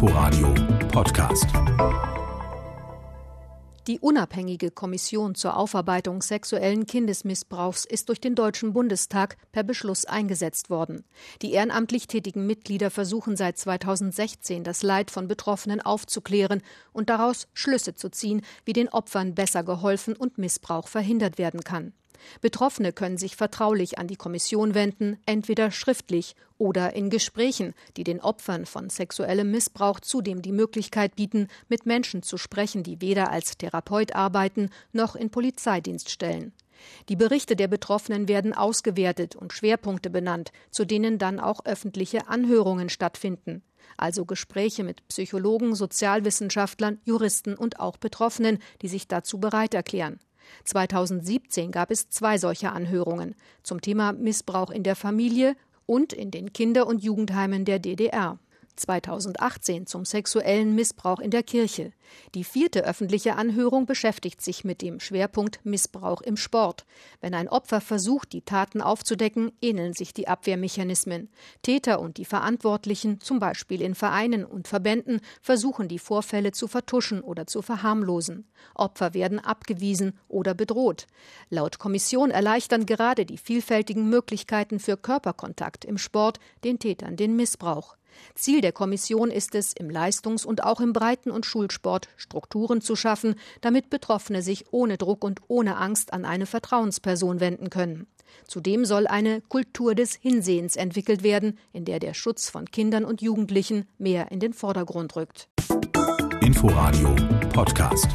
Inforadio Podcast. Die unabhängige Kommission zur Aufarbeitung sexuellen Kindesmissbrauchs ist durch den Deutschen Bundestag per Beschluss eingesetzt worden. Die ehrenamtlich tätigen Mitglieder versuchen seit 2016 das Leid von Betroffenen aufzuklären und daraus Schlüsse zu ziehen, wie den Opfern besser geholfen und Missbrauch verhindert werden kann. Betroffene können sich vertraulich an die Kommission wenden, entweder schriftlich oder in Gesprächen, die den Opfern von sexuellem Missbrauch zudem die Möglichkeit bieten, mit Menschen zu sprechen, die weder als Therapeut arbeiten noch in Polizeidienst stellen. Die Berichte der Betroffenen werden ausgewertet und Schwerpunkte benannt, zu denen dann auch öffentliche Anhörungen stattfinden, also Gespräche mit Psychologen, Sozialwissenschaftlern, Juristen und auch Betroffenen, die sich dazu bereit erklären. 2017 gab es zwei solcher Anhörungen zum Thema Missbrauch in der Familie und in den Kinder- und Jugendheimen der DDR. 2018 zum sexuellen Missbrauch in der Kirche. Die vierte öffentliche Anhörung beschäftigt sich mit dem Schwerpunkt Missbrauch im Sport. Wenn ein Opfer versucht, die Taten aufzudecken, ähneln sich die Abwehrmechanismen. Täter und die Verantwortlichen, zum Beispiel in Vereinen und Verbänden, versuchen die Vorfälle zu vertuschen oder zu verharmlosen. Opfer werden abgewiesen oder bedroht. Laut Kommission erleichtern gerade die vielfältigen Möglichkeiten für Körperkontakt im Sport den Tätern den Missbrauch. Ziel der Kommission ist es, im Leistungs- und auch im Breiten- und Schulsport Strukturen zu schaffen, damit Betroffene sich ohne Druck und ohne Angst an eine Vertrauensperson wenden können. Zudem soll eine Kultur des Hinsehens entwickelt werden, in der der Schutz von Kindern und Jugendlichen mehr in den Vordergrund rückt. Inforadio Podcast.